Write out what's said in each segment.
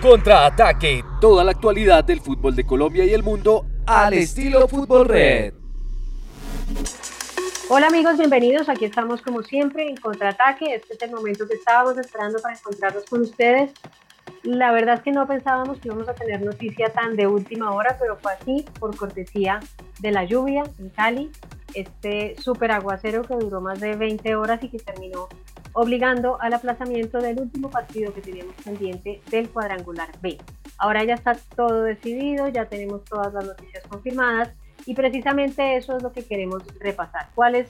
Contraataque. Toda la actualidad del fútbol de Colombia y el mundo al estilo Fútbol Red. Hola amigos, bienvenidos. Aquí estamos como siempre en Contraataque. Este es el momento que estábamos esperando para encontrarnos con ustedes. La verdad es que no pensábamos que íbamos a tener noticia tan de última hora, pero fue así por cortesía de la lluvia en Cali, este super aguacero que duró más de 20 horas y que terminó obligando al aplazamiento del último partido que teníamos pendiente del cuadrangular B. Ahora ya está todo decidido, ya tenemos todas las noticias confirmadas y precisamente eso es lo que queremos repasar. ¿Cuál es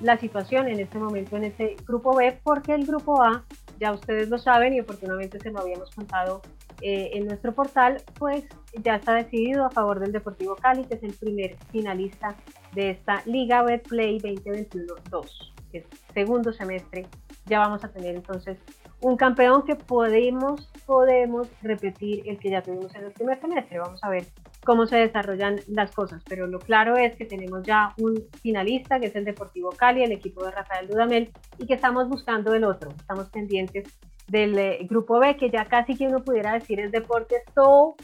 la situación en este momento en ese grupo B? Porque el grupo A, ya ustedes lo saben y oportunamente se lo habíamos contado eh, en nuestro portal, pues ya está decidido a favor del Deportivo Cali, que es el primer finalista de esta Liga Betplay 2021-2, que es segundo semestre. Ya vamos a tener entonces un campeón que podemos, podemos repetir el que ya tuvimos en el primer semestre. Vamos a ver cómo se desarrollan las cosas, pero lo claro es que tenemos ya un finalista, que es el Deportivo Cali, el equipo de Rafael Dudamel, y que estamos buscando el otro. Estamos pendientes del eh, grupo B, que ya casi que uno pudiera decir es Deportes todo,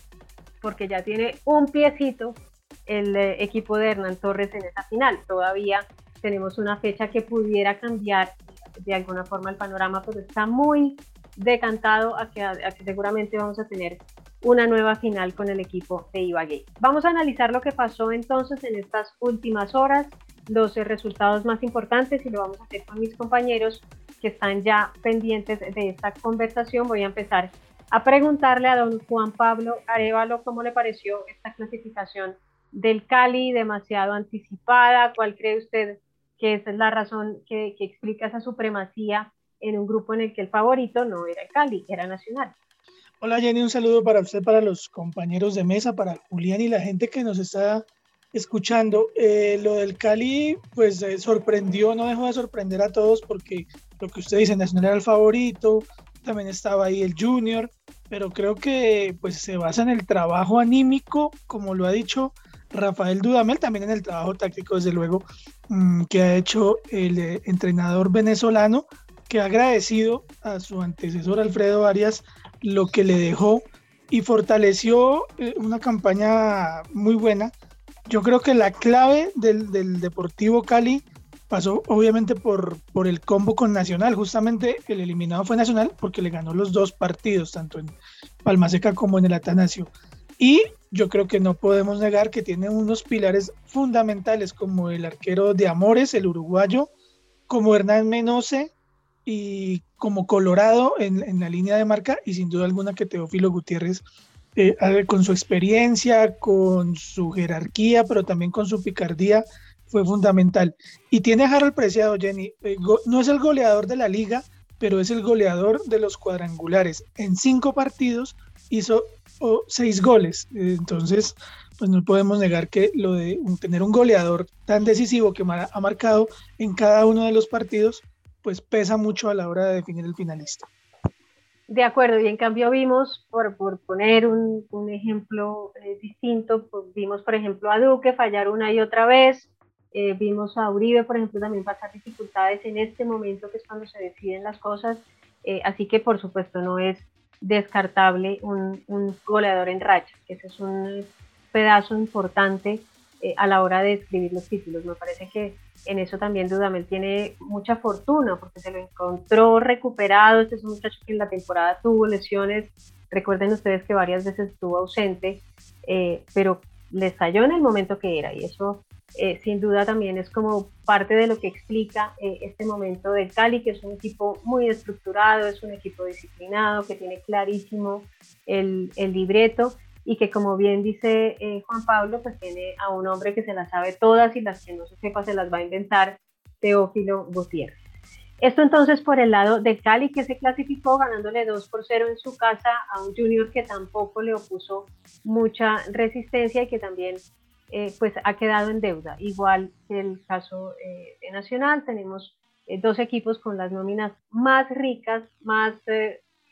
porque ya tiene un piecito el eh, equipo de Hernán Torres en esa final. Todavía tenemos una fecha que pudiera cambiar de alguna forma el panorama, pero está muy decantado a que, a que seguramente vamos a tener una nueva final con el equipo de Ibagué. Vamos a analizar lo que pasó entonces en estas últimas horas, los resultados más importantes y lo vamos a hacer con mis compañeros que están ya pendientes de esta conversación. Voy a empezar a preguntarle a don Juan Pablo Arevalo cómo le pareció esta clasificación del Cali, demasiado anticipada, cuál cree usted que esa es la razón que explica esa supremacía en un grupo en el que el favorito no era el Cali, era Nacional. Hola Jenny, un saludo para usted, para los compañeros de mesa, para Julián y la gente que nos está escuchando. Eh, lo del Cali, pues eh, sorprendió, no dejó de sorprender a todos porque lo que usted dice, Nacional era el favorito, también estaba ahí el Junior, pero creo que pues se basa en el trabajo anímico, como lo ha dicho Rafael Dudamel, también en el trabajo táctico, desde luego, mmm, que ha hecho el eh, entrenador venezolano, que ha agradecido a su antecesor Alfredo Arias lo que le dejó y fortaleció eh, una campaña muy buena. Yo creo que la clave del, del, Deportivo Cali pasó obviamente por, por el combo con Nacional. Justamente el eliminado fue Nacional porque le ganó los dos partidos, tanto en Palmaseca como en el Atanasio. Y yo creo que no podemos negar que tiene unos pilares fundamentales como el arquero de Amores, el uruguayo, como Hernán Menose, y como Colorado en, la línea de marca y sin duda alguna que Teófilo Gutiérrez eh, con su experiencia, con su jerarquía, pero también con su picardía fue fundamental. Y tiene a Harold Preciado, Jenny, eh, no es el goleador de la liga, pero es el goleador de los cuadrangulares. En cinco partidos hizo seis goles. Entonces, pues no podemos negar que lo de tener un goleador tan decisivo que ha marcado en cada uno de los partidos, pues pesa mucho a la hora de definir el finalista. De acuerdo, y en cambio vimos, por, por poner un, un ejemplo eh, distinto, pues vimos por ejemplo a Duque fallar una y otra vez, eh, vimos a Uribe por ejemplo también pasar dificultades en este momento que es cuando se deciden las cosas, eh, así que por supuesto no es descartable un, un goleador en racha, que ese es un pedazo importante eh, a la hora de escribir los títulos. Me parece que en eso también Dudamel tiene mucha fortuna porque se lo encontró recuperado. Este es un muchacho que en la temporada tuvo lesiones. Recuerden ustedes que varias veces estuvo ausente, eh, pero le estalló en el momento que era y eso eh, sin duda también es como parte de lo que explica este momento del Cali, que es un equipo muy estructurado, es un equipo disciplinado, que tiene clarísimo el, el libreto y que como bien dice eh, Juan Pablo, pues tiene a un hombre que se las sabe todas y las que no se sepa se las va a inventar, Teófilo Gutiérrez. Esto entonces por el lado de Cali que se clasificó ganándole 2 por 0 en su casa a un Junior que tampoco le opuso mucha resistencia y que también eh, pues ha quedado en deuda. Igual que el caso eh, de Nacional, tenemos dos equipos con las nóminas más ricas, más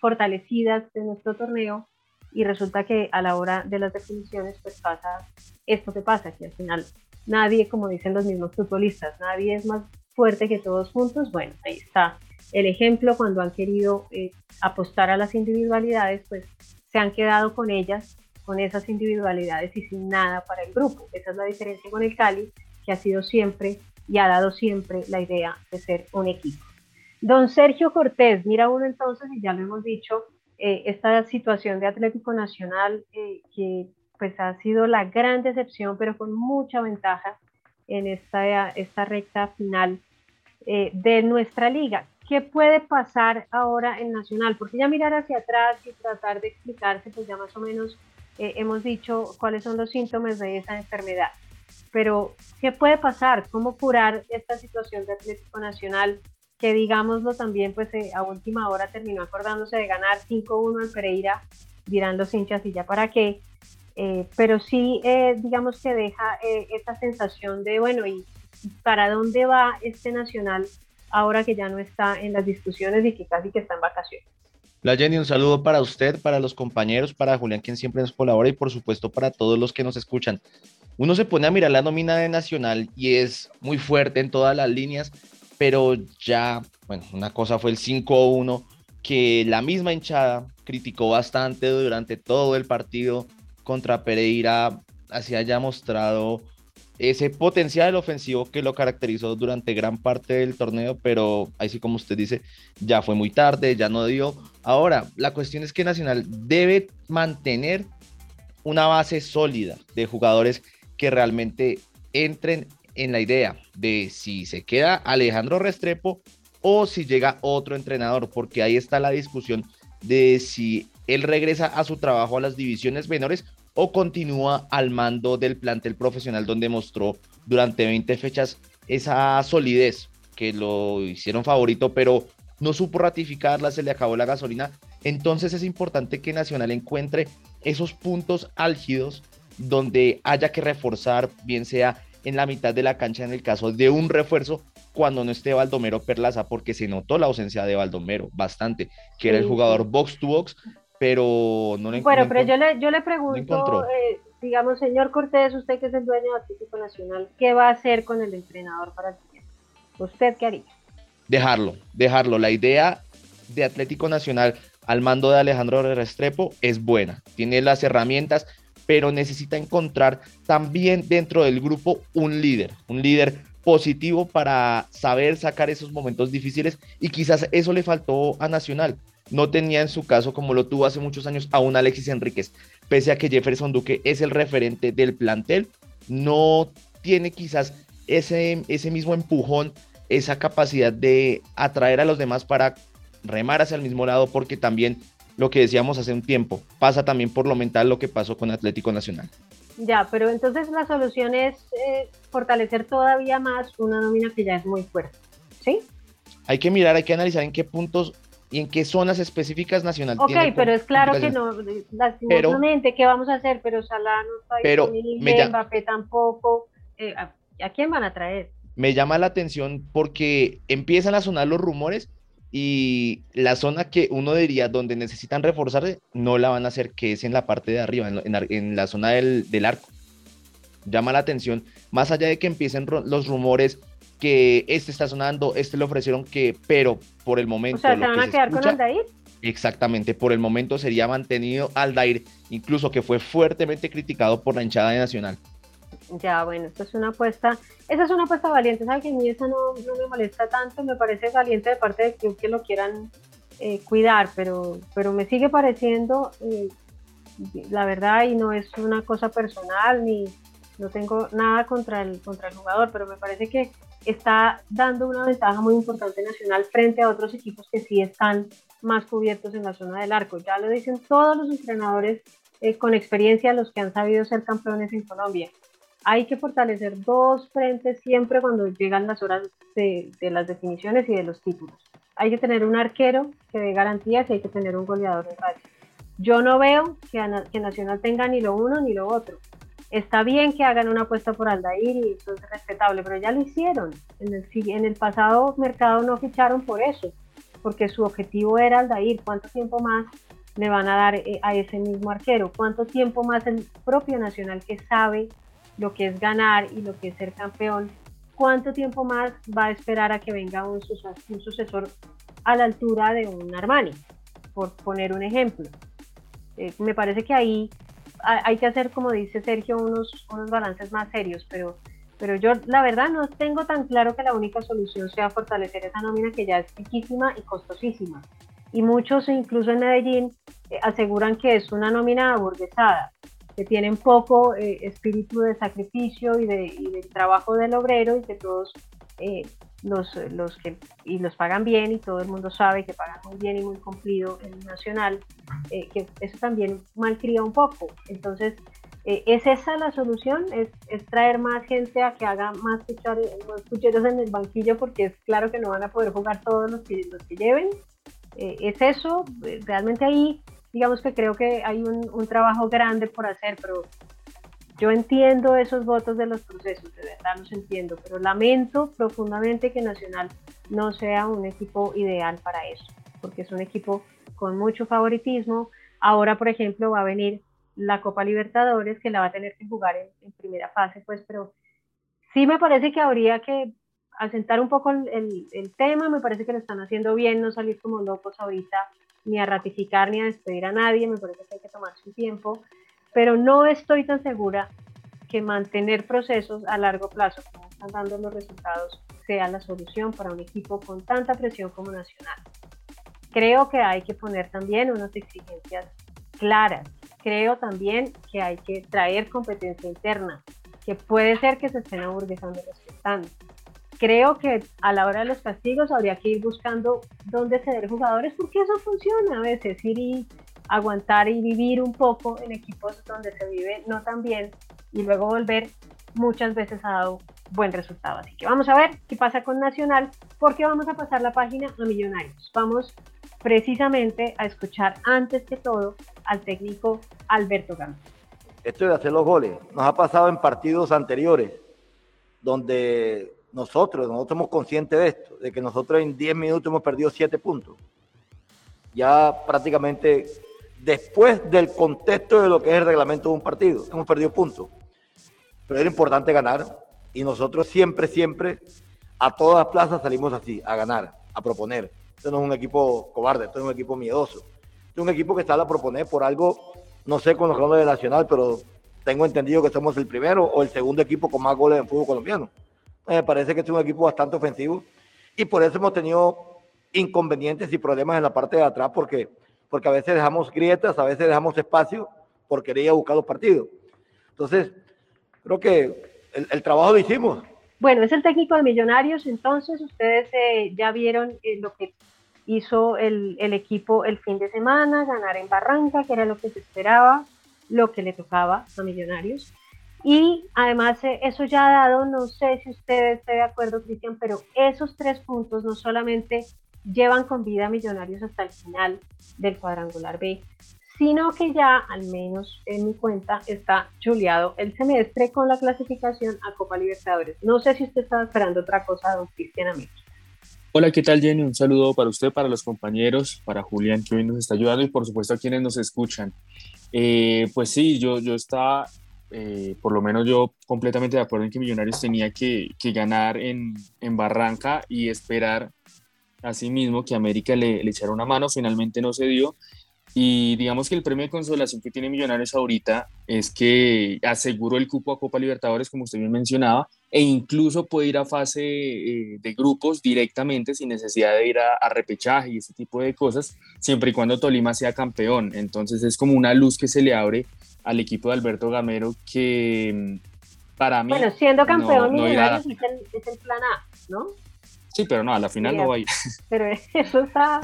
fortalecidas de nuestro torneo y resulta que a la hora de las definiciones pues pasa esto que pasa, que al final nadie, como dicen los mismos futbolistas, nadie es más fuerte que todos juntos. Bueno, ahí está el ejemplo cuando han querido eh, apostar a las individualidades, pues se han quedado con ellas, con esas individualidades y sin nada para el grupo. Esa es la diferencia con el Cali, que ha sido siempre y ha dado siempre la idea de ser un equipo. Don Sergio Cortés, mira uno entonces, y ya lo hemos dicho, eh, esta situación de Atlético Nacional eh, que pues ha sido la gran decepción, pero con mucha ventaja en esta, esta recta final eh, de nuestra liga. ¿Qué puede pasar ahora en Nacional? Porque ya mirar hacia atrás y tratar de explicarse, pues ya más o menos hemos dicho cuáles son los síntomas de esa enfermedad. Pero, ¿qué puede pasar? ¿Cómo curar esta situación de Atlético Nacional? Que digámoslo también, pues eh, a última hora terminó acordándose de ganar 5-1 al Pereira, dirán los hinchas y ya para qué. Eh, pero sí, eh, digamos que deja eh, esta sensación de, bueno, ¿y para dónde va este Nacional ahora que ya no está en las discusiones y que casi que está en vacaciones? La Jenny, un saludo para usted, para los compañeros, para Julián, quien siempre nos colabora, y por supuesto para todos los que nos escuchan. Uno se pone a mirar la nómina de Nacional y es muy fuerte en todas las líneas, pero ya, bueno, una cosa fue el 5-1, que la misma hinchada criticó bastante durante todo el partido, contra Pereira así haya mostrado ese potencial ofensivo que lo caracterizó durante gran parte del torneo, pero así como usted dice, ya fue muy tarde, ya no dio. Ahora, la cuestión es que Nacional debe mantener una base sólida de jugadores que realmente entren en la idea de si se queda Alejandro Restrepo o si llega otro entrenador, porque ahí está la discusión de si él regresa a su trabajo a las divisiones menores o continúa al mando del plantel profesional donde mostró durante 20 fechas esa solidez que lo hicieron favorito, pero no supo ratificarla, se le acabó la gasolina. Entonces es importante que Nacional encuentre esos puntos álgidos donde haya que reforzar, bien sea en la mitad de la cancha en el caso de un refuerzo, cuando no esté Baldomero Perlaza, porque se notó la ausencia de Baldomero bastante, que era el jugador box to box, pero no le Bueno, pero yo le, yo le pregunto, eh, digamos, señor Cortés, usted que es el dueño de Atlético Nacional, ¿qué va a hacer con el entrenador para el siguiente? ¿Usted qué haría? Dejarlo, dejarlo. La idea de Atlético Nacional al mando de Alejandro Restrepo es buena, tiene las herramientas, pero necesita encontrar también dentro del grupo un líder, un líder positivo para saber sacar esos momentos difíciles y quizás eso le faltó a Nacional no tenía en su caso, como lo tuvo hace muchos años, a un Alexis Enríquez. Pese a que Jefferson Duque es el referente del plantel, no tiene quizás ese, ese mismo empujón, esa capacidad de atraer a los demás para remar hacia el mismo lado, porque también lo que decíamos hace un tiempo, pasa también por lo mental lo que pasó con Atlético Nacional. Ya, pero entonces la solución es eh, fortalecer todavía más una nómina que ya es muy fuerte, ¿sí? Hay que mirar, hay que analizar en qué puntos y en qué zonas específicas nacionales. Ok, pero es claro que no, lastimosamente, ¿qué vamos a hacer? Pero Salah no está pero disponible, Mbappé tampoco. Eh, ¿a, quién van a traer? Me llama la atención porque empiezan a sonar los rumores y la zona que uno diría donde necesitan reforzarse no la van a hacer, que es en la parte de arriba, en, la zona del, del arco. Llama la atención, más allá de que empiecen los rumores que este está sonando, este le ofrecieron que, pero por el momento. O sea, ¿se van a quedar con Aldair? Exactamente, por el momento sería mantenido Aldair, incluso que fue fuertemente criticado por la hinchada de Nacional. Ya, bueno, esto es una apuesta, esa es una apuesta valiente, ¿sabes? Que a mí esa no, me molesta tanto, me parece valiente de parte del club que lo quieran eh, cuidar, pero, pero me sigue pareciendo, eh, la verdad, y no es una cosa personal, ni no tengo nada contra el, contra el jugador, pero me parece que está dando una ventaja muy importante nacional frente a otros equipos que sí están más cubiertos en la zona del arco. Ya lo dicen todos los entrenadores eh, con experiencia, los que han sabido ser campeones en Colombia. Hay que fortalecer dos frentes siempre cuando llegan las horas de, las definiciones y de los títulos. Hay que tener un arquero que dé garantías y hay que tener un goleador en racha. Yo no veo que, que Nacional tenga ni lo uno ni lo otro. Está bien que hagan una apuesta por Aldair y eso es respetable, pero ya lo hicieron. En el, en el pasado mercado no ficharon por eso, porque su objetivo era Aldair. ¿Cuánto tiempo más le van a dar eh, a ese mismo arquero? ¿Cuánto tiempo más el propio Nacional que sabe lo que es ganar y lo que es ser campeón, ¿cuánto tiempo más va a esperar a que venga un, sucesor a la altura de un Armani? Por poner un ejemplo. Eh, me parece que ahí hay que hacer, como dice Sergio, unos, unos balances más serios, pero, pero yo la verdad no tengo tan claro que la única solución sea fortalecer esa nómina que ya es riquísima y costosísima. Y muchos, incluso en Medellín, eh, aseguran que es una nómina aburguesada que tienen poco eh, espíritu de sacrificio y de, trabajo del obrero y que todos eh, los, los, que y los pagan bien y todo el mundo sabe que pagan muy bien y muy cumplido en el nacional, eh, que eso también malcría un poco. Entonces, ¿es esa la solución? ¿Es, ¿Es, traer más gente a que haga más, cucheros en el banquillo porque es claro que no van a poder jugar todos los que, los que lleven? ¿Es eso? Realmente ahí digamos que creo que hay un, trabajo grande por hacer, pero yo entiendo esos votos de los procesos, de verdad los entiendo, pero lamento profundamente que Nacional no sea un equipo ideal para eso, porque es un equipo con mucho favoritismo. Ahora, por ejemplo, va a venir la Copa Libertadores, que la va a tener que jugar en, primera fase, pues, pero sí me parece que habría que asentar un poco el, tema, me parece que lo están haciendo bien, no salir como locos ahorita ni a ratificar ni a despedir a nadie, me parece que hay que tomar su tiempo, pero no estoy tan segura que mantener procesos a largo plazo, como están dando los resultados, sea la solución para un equipo con tanta presión como Nacional. Creo que hay que poner también unas exigencias claras. Creo también que hay que traer competencia interna, que puede ser que se estén aburguesando y respetando creo que a la hora de los castigos habría que ir buscando dónde ceder jugadores porque eso funciona a veces, ir y aguantar y vivir un poco en equipos donde se vive no tan bien y luego volver muchas veces ha dado buen resultado. Así que vamos a ver qué pasa con Nacional porque vamos a pasar la página a Millonarios. Vamos precisamente a escuchar antes que todo al técnico Alberto Gama. Esto de hacer los goles nos ha pasado en partidos anteriores donde nosotros, nosotros somos conscientes de esto, de que nosotros en 10 minutos hemos perdido 7 puntos. Ya prácticamente después del contexto de lo que es el reglamento de un partido, hemos perdido puntos. Pero era importante ganar y nosotros siempre, siempre, a todas plazas salimos así, a ganar, a proponer. Esto no es un equipo cobarde, esto es un equipo miedoso. Esto es un equipo que sale a proponer por algo, no sé con los goles de Nacional, pero tengo entendido que somos el primero o el segundo equipo con más goles en fútbol colombiano. Me parece que es un equipo bastante ofensivo y por eso hemos tenido inconvenientes y problemas en la parte de atrás porque, porque a veces dejamos grietas, a veces dejamos espacio por querer buscar los partidos. Entonces, creo que el, trabajo lo hicimos. Bueno, es el técnico de Millonarios, entonces ustedes eh, ya vieron eh, lo que hizo el, el, equipo el fin de semana, ganar en Barranca, que era lo que se esperaba, lo que le tocaba a Millonarios. Y además eh, eso ya ha dado, no sé si usted esté de acuerdo, Cristian, pero esos tres puntos no solamente llevan con vida a Millonarios hasta el final del cuadrangular B, sino que ya, al menos en mi cuenta, está chuleado el semestre con la clasificación a Copa Libertadores. No sé si usted estaba esperando otra cosa, don Cristian Amigos. Hola, ¿qué tal Jenny? Un saludo para usted, para los compañeros, para Julián que hoy nos está ayudando y por supuesto a quienes nos escuchan. Eh, pues sí, yo, yo estaba eh, por lo menos yo completamente de acuerdo en que Millonarios tenía que, ganar en, Barranca y esperar a sí mismo que América le, echara una mano, finalmente no se dio. Y digamos que el premio de consolación que tiene Millonarios ahorita es que aseguró el cupo a Copa Libertadores, como usted bien mencionaba, e incluso puede ir a fase eh, de grupos directamente sin necesidad de ir a, a, repechaje y ese tipo de cosas, siempre y cuando Tolima sea campeón. Entonces es como una luz que se le abre al equipo de Alberto Gamero que mm, para mí... Bueno, siendo campeón no, es, el, plan A, ¿no? Sí, pero no, a la final no va a ir. Pero eso está,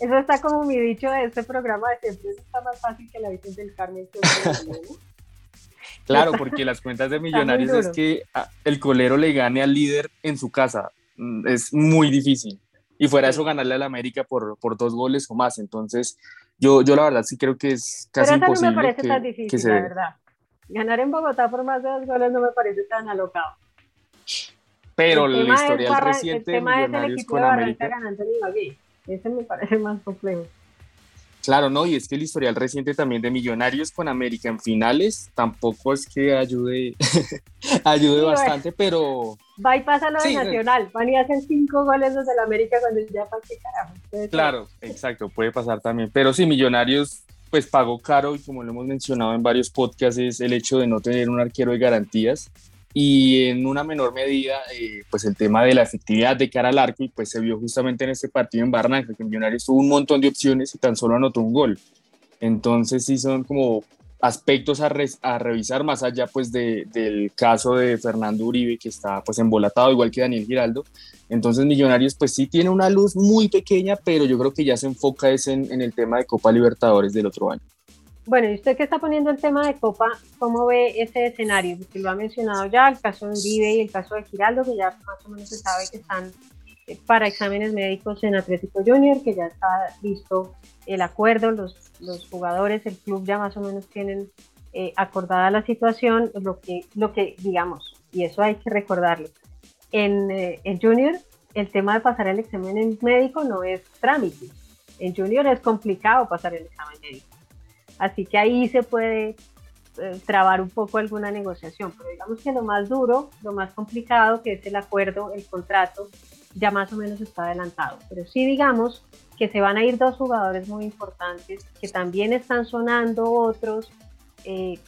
eso está como mi dicho de este programa de siempre, está más fácil que la Virgen del Carmen. Claro, porque las cuentas de Millonarios es que ah, el colero le gane al líder en su casa. Mm, es muy difícil. Y fuera eso, ganarle al América por, por dos goles o más. Entonces, yo, yo la verdad sí creo que es casi Pero imposible. no me parece que, tan difícil, la verdad. Ganar en Bogotá por más de dos goles no me parece tan alocado. Pero El la tema es historia Barra- reciente de El tema es el con de Barranca América. ganando en Ibagué. Ese me parece más complejo. Claro, no, y es que el historial reciente también de Millonarios con América en finales tampoco es que ayude, ayude Sí, bastante, pero Va y pasa lo de Sí, Nacional. Van y hacen cinco goles los del América cuando ya para qué carajo. Claro, exacto, puede pasar también. Pero sí, Millonarios pues pagó caro y como lo hemos mencionado en varios podcasts es el hecho de no tener un arquero de garantías y en una menor medida eh, pues el tema de la efectividad de cara al arco y pues se vio justamente en este partido en Barranca que Millonarios tuvo un montón de opciones y tan solo anotó un gol. Entonces sí son como aspectos a, re- a revisar más allá pues de- del caso de Fernando Uribe que está pues embolatado igual que Daniel Giraldo. Entonces Millonarios pues sí tiene una luz muy pequeña, pero yo creo que ya se enfoca es en, en el tema de Copa Libertadores del otro año. Bueno, y usted que está poniendo el tema de Copa, ¿cómo ve ese escenario? Porque lo ha mencionado ya, el caso de Uribe y el caso de Giraldo, que ya más o menos se sabe que están para exámenes médicos en Atlético Junior, que ya está listo el acuerdo, los, los jugadores, el club ya más o menos tienen eh, acordada la situación, lo que, lo que digamos, y eso hay que recordarlo. En, eh, en Junior, el tema de pasar el examen en médico no es trámite. En Junior es complicado pasar el examen médico. Así que ahí se puede eh, trabar un poco alguna negociación, pero digamos que lo más duro, lo más complicado, que es el acuerdo, el contrato, ya más o menos está adelantado. Pero sí digamos que se van a ir dos jugadores muy importantes, que también están sonando otros. Eh,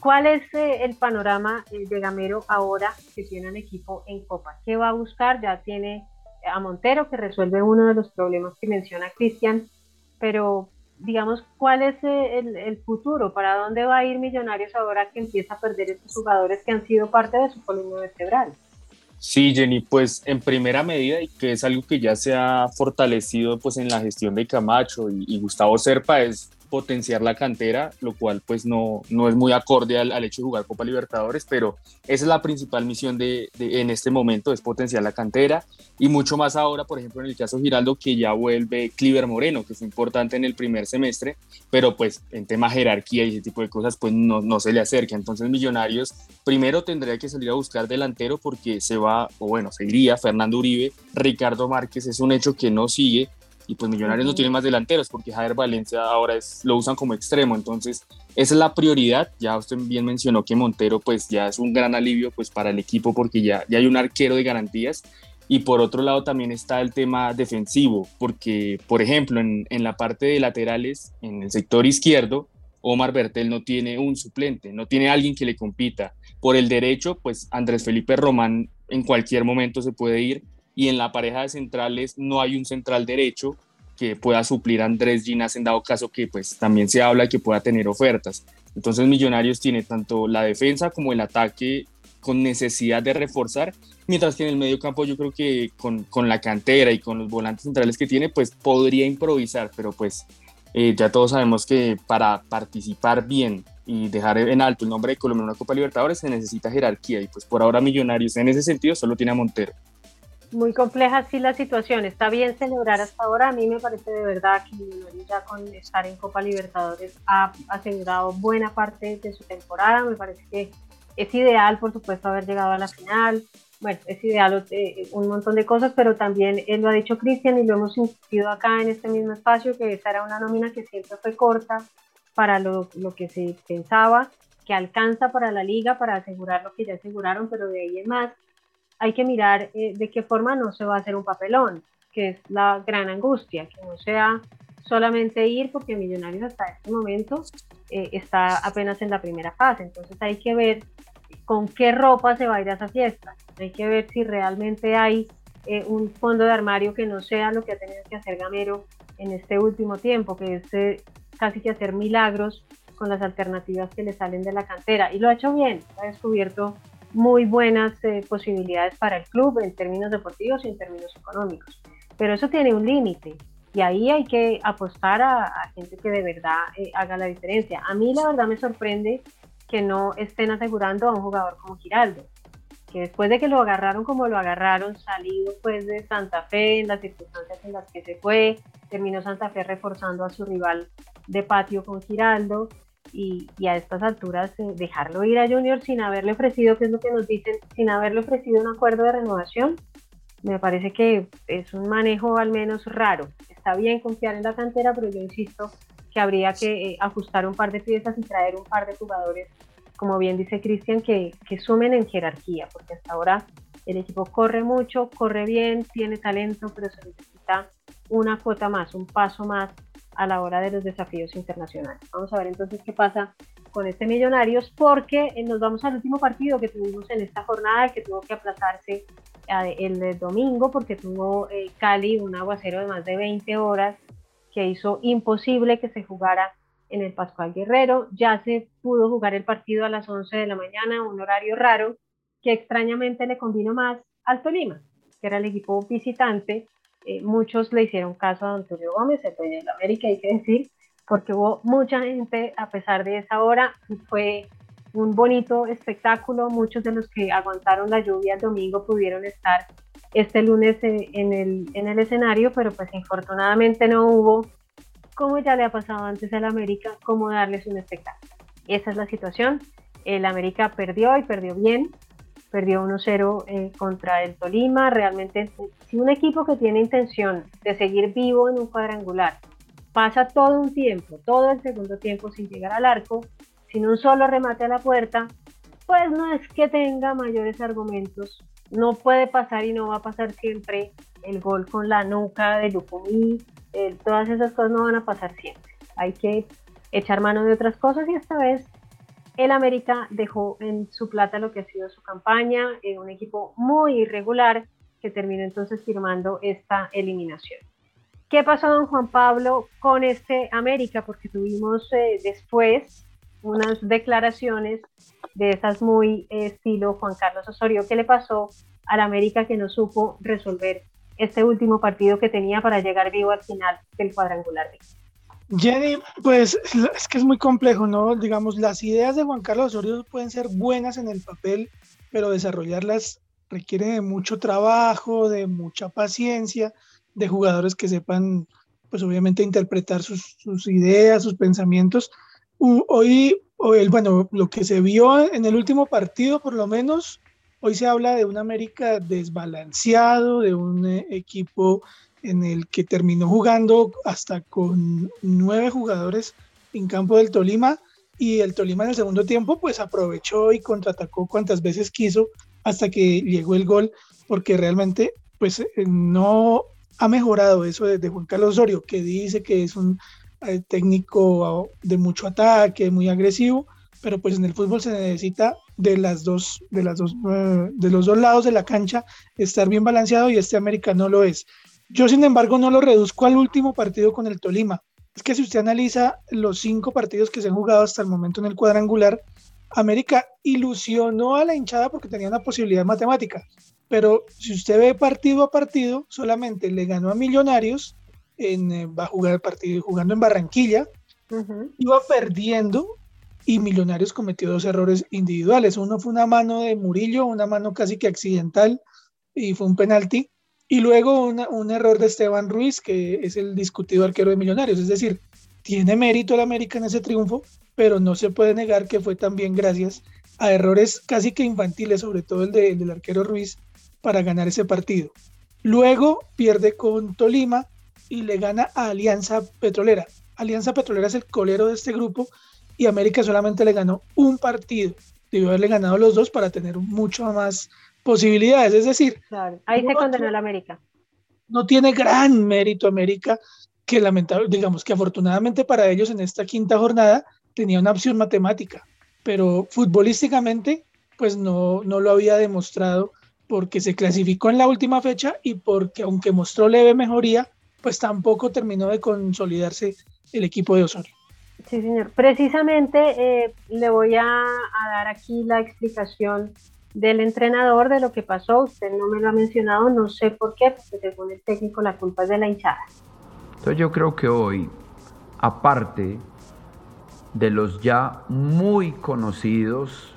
¿Cuál es eh, el panorama eh, de Gamero ahora que tiene un equipo en Copa? ¿Qué va a buscar? Ya tiene a Montero que resuelve uno de los problemas que menciona Cristian, pero digamos, ¿cuál es eh, el, el futuro? ¿Para dónde va a ir Millonarios ahora que empieza a perder estos jugadores que han sido parte de su columna vertebral? Sí, Jenny, pues en primera medida, y que es algo que ya se ha fortalecido pues en la gestión de Camacho y, y Gustavo Serpa, es potenciar la cantera, lo cual pues no, no es muy acorde al, hecho de jugar Copa Libertadores, pero esa es la principal misión de, de- en este momento, es potenciar la cantera y mucho más ahora, por ejemplo, en el caso Giraldo, que ya vuelve Cliver Moreno, que fue importante en el primer semestre, pero pues en tema jerarquía y ese tipo de cosas pues no, no se le acerca. Entonces Millonarios primero tendría que salir a buscar delantero porque se va, o bueno, se iría Fernando Uribe, Ricardo Márquez es un hecho que no sigue y pues Millonarios no tiene más delanteros porque Javier Valencia ahora es, lo usan como extremo, entonces esa es la prioridad, ya usted bien mencionó que Montero pues ya es un gran alivio pues para el equipo porque ya, ya hay un arquero de garantías. Y por otro lado también está el tema defensivo, porque por ejemplo en, en la parte de laterales, en el sector izquierdo, Omar Bertel no tiene un suplente, no tiene alguien que le compita. Por el derecho, pues Andrés Felipe Román en cualquier momento se puede ir y en la pareja de centrales no hay un central derecho que pueda suplir a Andrés Ginas en dado caso que pues también se habla que pueda tener ofertas. Entonces Millonarios tiene tanto la defensa como el ataque con necesidad de reforzar, mientras que en el medio campo yo creo que con, con la cantera y con los volantes centrales que tiene pues podría improvisar, pero pues eh, ya todos sabemos que para participar bien y dejar en alto el nombre de Colombia en una Copa Libertadores se necesita jerarquía y pues por ahora Millonarios en ese sentido solo tiene a Montero. Muy compleja sí la situación. Está bien celebrar hasta ahora. A mí me parece de verdad que Millonarios ya con estar en Copa Libertadores ha asegurado buena parte de su temporada. Me parece que es ideal, por supuesto, haber llegado a la final. Bueno, es ideal eh, un montón de cosas, pero también él lo ha dicho Cristian y lo hemos insistido acá en este mismo espacio, que esa era una nómina que siempre fue corta para lo, lo que se pensaba, que alcanza para la liga, para asegurar lo que ya aseguraron, pero de ahí en más hay que mirar eh, de qué forma no se va a hacer un papelón, que es la gran angustia, que no sea solamente ir porque Millonarios hasta este momento eh, está apenas en la primera fase, entonces hay que ver con qué ropa se va a ir a esa fiesta, hay que ver si realmente hay eh, un fondo de armario que no sea lo que ha tenido que hacer Gamero en este último tiempo, que es eh, casi que hacer milagros con las alternativas que le salen de la cantera, y lo ha hecho bien, ha descubierto muy buenas eh, posibilidades para el club en términos deportivos y en términos económicos. Pero eso tiene un límite y ahí hay que apostar a, a gente que de verdad eh, haga la diferencia. A mí la verdad me sorprende que no estén asegurando a un jugador como Giraldo, que después de que lo agarraron como lo agarraron, salido pues de Santa Fe en las circunstancias en las que se fue, terminó Santa Fe reforzando a su rival de patio con Giraldo y, a estas alturas eh, dejarlo ir a Junior sin haberle ofrecido, que es lo que nos dicen, sin haberle ofrecido un acuerdo de renovación, me parece que es un manejo al menos raro. Está bien confiar en la cantera, pero yo insisto que habría que eh, ajustar un par de piezas y traer un par de jugadores, como bien dice Cristian, que, que sumen en jerarquía, porque hasta ahora el equipo corre mucho, corre bien, tiene talento, pero se necesita una cuota más, un paso más a la hora de los desafíos internacionales. Vamos a ver entonces qué pasa con este Millonarios, porque eh, nos vamos al último partido que tuvimos en esta jornada, que tuvo que aplazarse eh, el, domingo, porque tuvo eh, Cali un aguacero de más de 20 horas que hizo imposible que se jugara en el Pascual Guerrero. Ya se pudo jugar el partido a las 11 de la mañana, un horario raro, que extrañamente le convino más al Tolima, que era el equipo visitante. Muchos le hicieron caso a Antonio Gómez, el dueño de la América, hay que decir, porque hubo mucha gente a pesar de esa hora. Fue un bonito espectáculo. Muchos de los que aguantaron la lluvia el domingo pudieron estar este lunes eh, en el, en el escenario, pero pues infortunadamente no hubo, como ya le ha pasado antes al América, cómo darles un espectáculo. Esa es la situación. El América perdió y perdió bien. Perdió 1-0 eh, contra el Tolima. Realmente, si un equipo que tiene intención de seguir vivo en un cuadrangular pasa todo un tiempo, todo el segundo tiempo sin llegar al arco, sin un solo remate a la puerta, pues no es que tenga mayores argumentos. No puede pasar y no va a pasar siempre el gol con la nuca de Lupumí, todas esas cosas no van a pasar siempre. Hay que echar mano de otras cosas y esta vez el América dejó en su plata lo que ha sido su campaña, en un equipo muy irregular que terminó entonces firmando esta eliminación. ¿Qué pasó, don Juan Pablo, con este América? Porque tuvimos eh, después unas declaraciones de esas muy eh, estilo Juan Carlos Osorio. ¿Qué le pasó al América que no supo resolver este último partido que tenía para llegar vivo al final del cuadrangular? Jenny, pues es que es muy complejo, ¿no? Digamos, las ideas de Juan Carlos Osorio pueden ser buenas en el papel, pero desarrollarlas requiere de mucho trabajo, de mucha paciencia de jugadores que sepan, pues obviamente, interpretar sus, ideas, sus pensamientos. Hoy, hoy, bueno, lo que se vio en el último partido, por lo menos, hoy se habla de un América desbalanceado, de un eh, equipo en el que terminó jugando hasta con nueve jugadores en campo del Tolima y el Tolima en el segundo tiempo pues aprovechó y contraatacó cuantas veces quiso hasta que llegó el gol porque realmente pues eh, no ha mejorado eso de, Juan Carlos Osorio, que dice que es un eh, técnico de mucho ataque, muy agresivo, pero pues en el fútbol se necesita de las dos, de las dos, eh, de los dos lados de la cancha estar bien balanceado y este América no lo es. Yo sin embargo no lo reduzco al último partido con el Tolima. Es que si usted analiza los cinco partidos que se han jugado hasta el momento en el cuadrangular, América ilusionó a la hinchada porque tenía una posibilidad matemática pero si usted ve partido a partido, solamente le ganó a Millonarios, en, eh, va a jugar el partido jugando en Barranquilla, iba perdiendo y Millonarios cometió dos errores individuales. Uno fue una mano de Murillo, una mano casi que accidental y fue un penalti. Y luego un error de Esteban Ruiz, que es el discutido arquero de Millonarios. Es decir, tiene mérito el América en ese triunfo, pero no se puede negar que fue también gracias a errores casi que infantiles, sobre todo el, de, el del arquero Ruiz, para ganar ese partido. Luego pierde con Tolima y le gana a Alianza Petrolera. Alianza Petrolera es el colero de este grupo y América solamente le ganó un partido. Debió haberle ganado los dos para tener mucho más posibilidades. Es decir, ahí se condenó la América. No tiene gran mérito América, que lamentable, digamos que afortunadamente para ellos en esta quinta jornada tenía una opción matemática, pero futbolísticamente pues no, no lo había demostrado porque se clasificó en la última fecha y porque aunque mostró leve mejoría, pues tampoco terminó de consolidarse el equipo de Osorio. Sí, señor. Precisamente eh, le voy a, dar aquí la explicación del entrenador de lo que pasó. Usted no me lo ha mencionado, no sé por qué, porque según el técnico la culpa es de la hinchada. Entonces yo creo que hoy, aparte de los ya muy conocidos,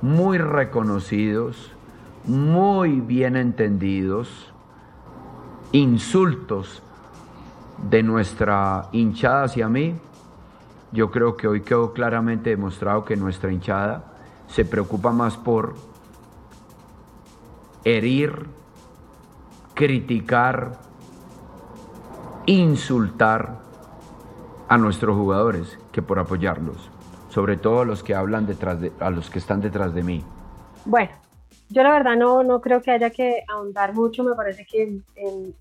muy reconocidos, muy bien entendidos, insultos de nuestra hinchada hacia mí, yo creo que hoy quedó claramente demostrado que nuestra hinchada se preocupa más por herir, criticar, insultar a nuestros jugadores que por apoyarlos, sobre todo a los que hablan detrás de, a los que están detrás de mí. Bueno, yo la verdad no, no creo que haya que ahondar mucho, me parece que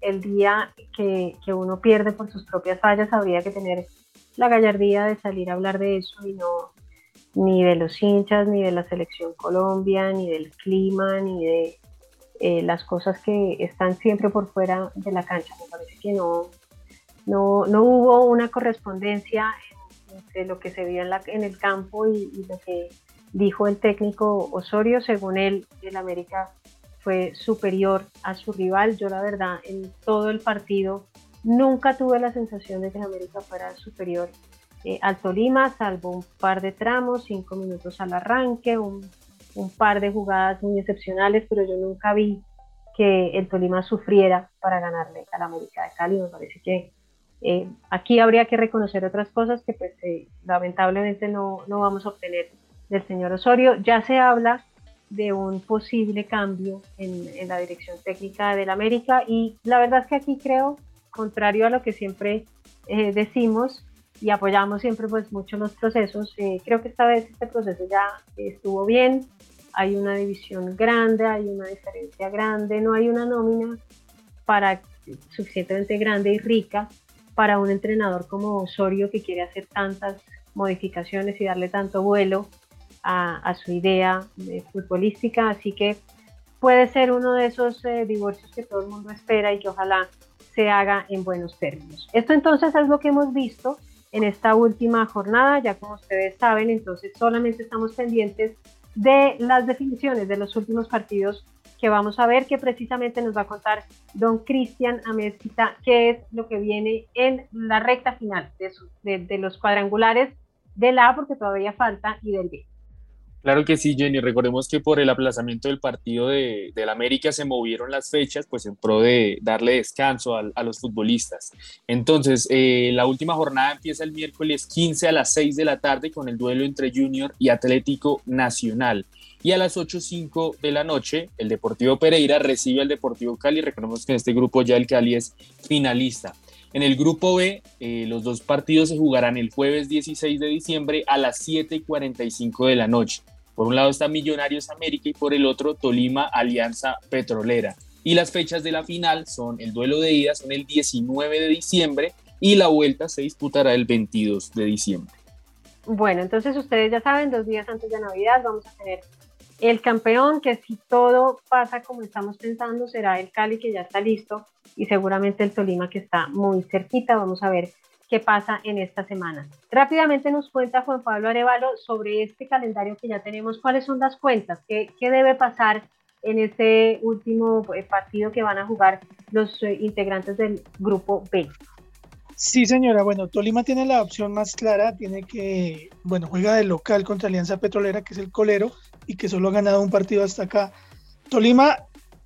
el, día que, que, uno pierde por sus propias fallas habría que tener la gallardía de salir a hablar de eso y no ni de los hinchas, ni de la selección Colombia, ni del clima, ni de eh, las cosas que están siempre por fuera de la cancha. Me parece que no, no, no hubo una correspondencia entre lo que se vio en, la, en el campo y, lo que dijo el técnico Osorio. Según él, el América fue superior a su rival. Yo la verdad, en todo el partido nunca tuve la sensación de que el América fuera superior eh, al Tolima, salvo un par de tramos, cinco minutos al arranque, un, par de jugadas muy excepcionales, pero yo nunca vi que el Tolima sufriera para ganarle al América de Cali. Me parece que eh, aquí habría que reconocer otras cosas que pues eh, lamentablemente no, no, vamos a obtener del señor Osorio. Ya se habla de un posible cambio en, en, la dirección técnica del América y la verdad es que aquí creo, contrario a lo que siempre eh, decimos y apoyamos siempre pues mucho los procesos, creo que esta vez este proceso ya estuvo bien, hay una división grande, hay una diferencia grande, no hay una nómina para suficientemente grande y rica para un entrenador como Osorio que quiere hacer tantas modificaciones y darle tanto vuelo a, su idea futbolística. Así que puede ser uno de esos eh, divorcios que todo el mundo espera y que ojalá se haga en buenos términos. Esto entonces es lo que hemos visto en esta última jornada, ya como ustedes saben, entonces solamente estamos pendientes de las definiciones de los últimos partidos que vamos a ver, que precisamente nos va a contar don Cristian Amezquita, qué es lo que viene en la recta final de, de, los cuadrangulares del A, porque todavía falta, y del B. Claro que sí, Jenny. Recordemos que por el aplazamiento del partido de, del América se movieron las fechas, pues en pro de darle descanso a, a los futbolistas. Entonces, eh, la última jornada empieza el miércoles 15 a las 6 de la tarde con el duelo entre Junior y Atlético Nacional. Y a las 8.05 de la noche, el Deportivo Pereira recibe al Deportivo Cali. Recordemos que en este grupo ya el Cali es finalista. En el grupo B, eh, los dos partidos se jugarán el jueves 16 de diciembre a las 7.45 de la noche. Por un lado está Millonarios América y por el otro Tolima Alianza Petrolera. Y las fechas de la final son el duelo de ida son el 19 de diciembre y la vuelta se disputará el 22 de diciembre. Bueno, entonces ustedes ya saben, dos días antes de Navidad vamos a tener el campeón, que si todo pasa como estamos pensando, será el Cali, que ya está listo, y seguramente el Tolima, que está muy cerquita. Vamos a ver qué pasa en esta semana. Rápidamente nos cuenta Juan Pablo Arevalo sobre este calendario que ya tenemos, cuáles son las cuentas, qué, qué debe pasar en este último eh, partido que van a jugar los eh, integrantes del grupo B. Sí, señora. Bueno, Tolima tiene la opción más clara, tiene que, bueno, juega de local contra Alianza Petrolera, que es el colero, y que solo ha ganado un partido hasta acá. Tolima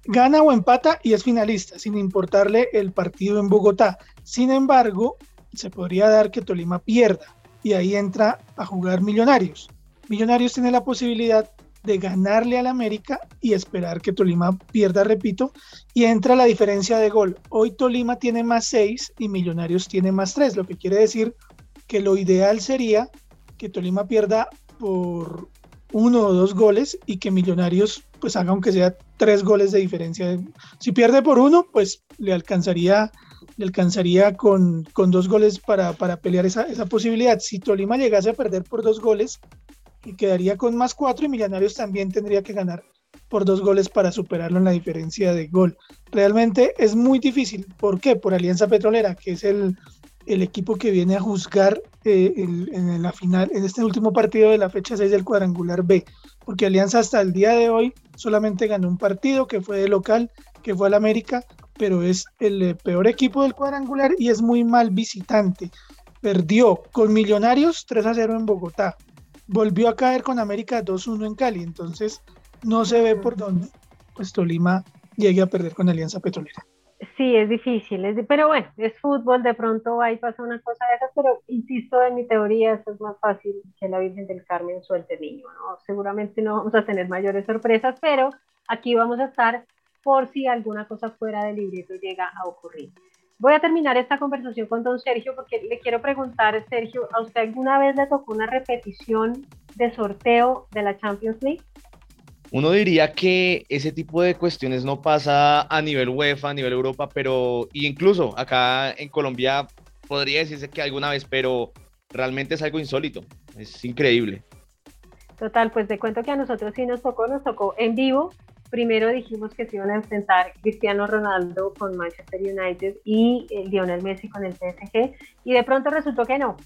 gana o empata y es finalista, sin importarle el partido en Bogotá. Sin embargo, se podría dar que Tolima pierda y ahí entra a jugar Millonarios. Millonarios tiene la posibilidad de ganarle al América y esperar que Tolima pierda, repito, y entra la diferencia de gol. Hoy Tolima tiene más 6 y Millonarios tiene más 3, lo que quiere decir que lo ideal sería que Tolima pierda por uno o dos goles y que Millonarios pues haga aunque sea tres goles de diferencia. Si pierde por uno, pues le alcanzaría, le alcanzaría con, con dos goles para, para pelear esa, esa, posibilidad. Si Tolima llegase a perder por dos goles, y quedaría con más cuatro y Millonarios también tendría que ganar por dos goles para superarlo en la diferencia de gol. Realmente es muy difícil. ¿Por qué? Por Alianza Petrolera, que es el, el equipo que viene a juzgar eh, en la final, en este último partido de la fecha 6 del cuadrangular B, porque Alianza hasta el día de hoy solamente ganó un partido que fue de local, que fue al América, pero es el eh, peor equipo del cuadrangular y es muy mal visitante. perdió con Millonarios 3 a 0 en Bogotá, volvió a caer con América 2-1 en Cali, entonces no se ve por dónde pues Tolima llegue a perder con Alianza Petrolera. Sí, es difícil, pero bueno, es fútbol, de pronto ahí pasa una cosa de esas, pero insisto en mi teoría, eso es más fácil que la Virgen del Carmen suelte niño, ¿no? Seguramente no vamos a tener mayores sorpresas, pero aquí vamos a estar por si alguna cosa fuera del libreto llega a ocurrir. Voy a terminar esta conversación con don Sergio porque le quiero preguntar, Sergio, ¿a usted alguna vez le tocó una repetición de sorteo de la Champions League? Uno diría que ese tipo de cuestiones no pasa a nivel UEFA, a nivel Europa, pero incluso acá en Colombia podría decirse que alguna vez, pero realmente es algo insólito, es increíble. Total, pues te cuento que a nosotros sí nos tocó, nos tocó en vivo. Primero dijimos que se iban a enfrentar Cristiano Ronaldo con Manchester United y eh, Lionel Messi con el PSG y de pronto resultó que no,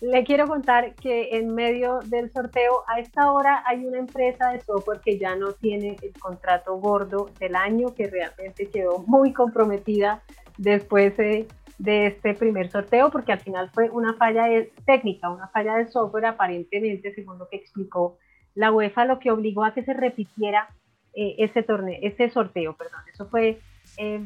le quiero contar que en medio del sorteo, a esta hora hay una empresa de software que ya no tiene el contrato gordo del año, que realmente quedó muy comprometida después de, este primer sorteo, porque al final fue una falla técnica, una falla de software aparentemente, según lo que explicó la UEFA, lo que obligó a que se repitiera eh, ese torneo, ese sorteo, perdón. Eso fue eh,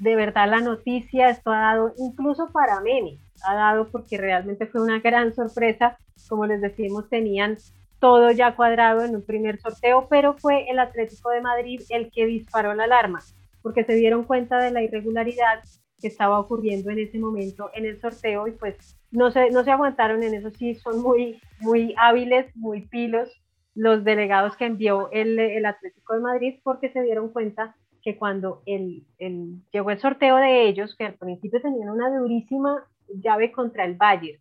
de verdad la noticia, esto ha dado incluso para memes ha dado porque realmente fue una gran sorpresa. Como les decimos, tenían todo ya cuadrado en un primer sorteo, pero fue el Atlético de Madrid el que disparó la alarma, porque se dieron cuenta de la irregularidad que estaba ocurriendo en ese momento en el sorteo y pues no se, no se aguantaron en eso, sí, son muy, muy hábiles, muy pilos los delegados que envió el, el Atlético de Madrid porque se dieron cuenta que cuando el, el, llegó el sorteo de ellos, que al principio tenían una durísima llave contra el Bayern.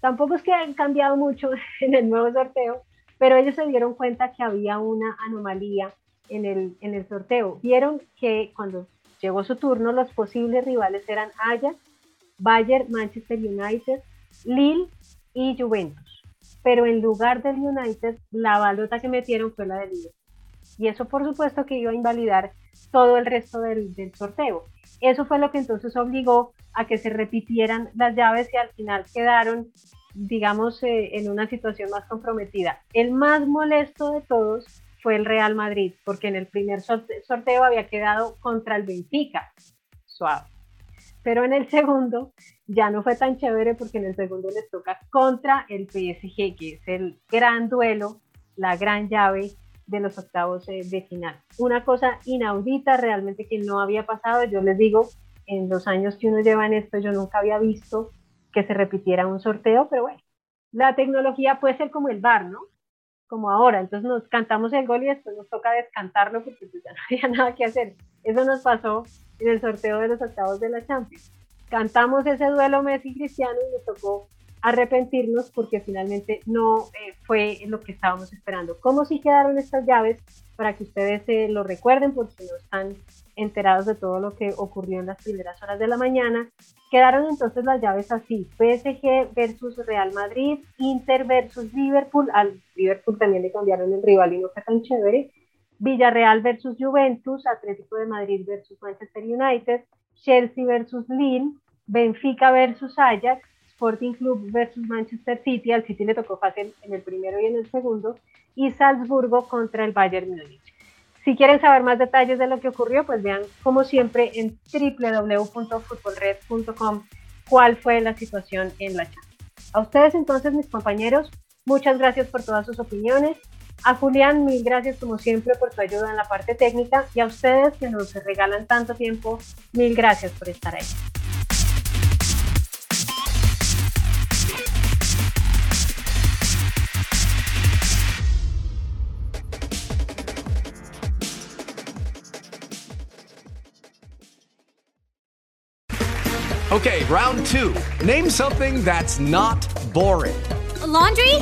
Tampoco es que hayan cambiado mucho en el nuevo sorteo, pero ellos se dieron cuenta que había una anomalía en el, en el sorteo. Vieron que cuando llegó su turno, los posibles rivales eran Ajax, Bayern, Manchester United, Lille y Juventus. Pero en lugar del United, la balota que metieron fue la de Lille. Y eso por supuesto que iba a invalidar todo el resto del, del sorteo. Eso fue lo que entonces obligó a que se repitieran las llaves y al final quedaron, digamos, eh, en una situación más comprometida. El más molesto de todos fue el Real Madrid, porque en el primer sorteo había quedado contra el Benfica, suave. Pero en el segundo ya no fue tan chévere porque en el segundo les toca contra el PSG, que es el gran duelo, la gran llave de los octavos de final. Una cosa inaudita realmente que no había pasado, yo les digo, en los años que uno lleva en esto, yo nunca había visto que se repitiera un sorteo, pero bueno, la tecnología puede ser como el bar, ¿no? Como ahora, entonces nos cantamos el gol y después nos toca descantarlo porque pues ya no había nada que hacer. Eso nos pasó en el sorteo de los octavos de la Champions. Cantamos ese duelo Messi-Cristiano y nos tocó arrepentirnos porque finalmente no eh, fue lo que estábamos esperando. ¿Cómo si quedaron estas llaves? Para que ustedes se lo recuerden porque no están enterados de todo lo que ocurrió en las primeras horas de la mañana. Quedaron entonces las llaves así, PSG versus Real Madrid, Inter versus Liverpool, al Liverpool también le cambiaron el rival y no fue tan chévere, Villarreal versus Juventus, Atlético de Madrid versus Manchester United, Chelsea versus Lille, Benfica versus Ajax, Sporting Club versus Manchester City, al City le tocó fácil en el primero y en el segundo, y Salzburgo contra el Bayern Múnich. Si quieren saber más detalles de lo que ocurrió, pues vean como siempre en www.futbolred.com cuál fue la situación en la chat. A ustedes entonces, mis compañeros, muchas gracias por todas sus opiniones. A Julián, mil gracias como siempre por tu ayuda en la parte técnica y a ustedes que nos regalan tanto tiempo, mil gracias por estar ahí. Okay, round two. Name something that's not boring. A laundry?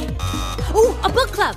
Ooh, a book club.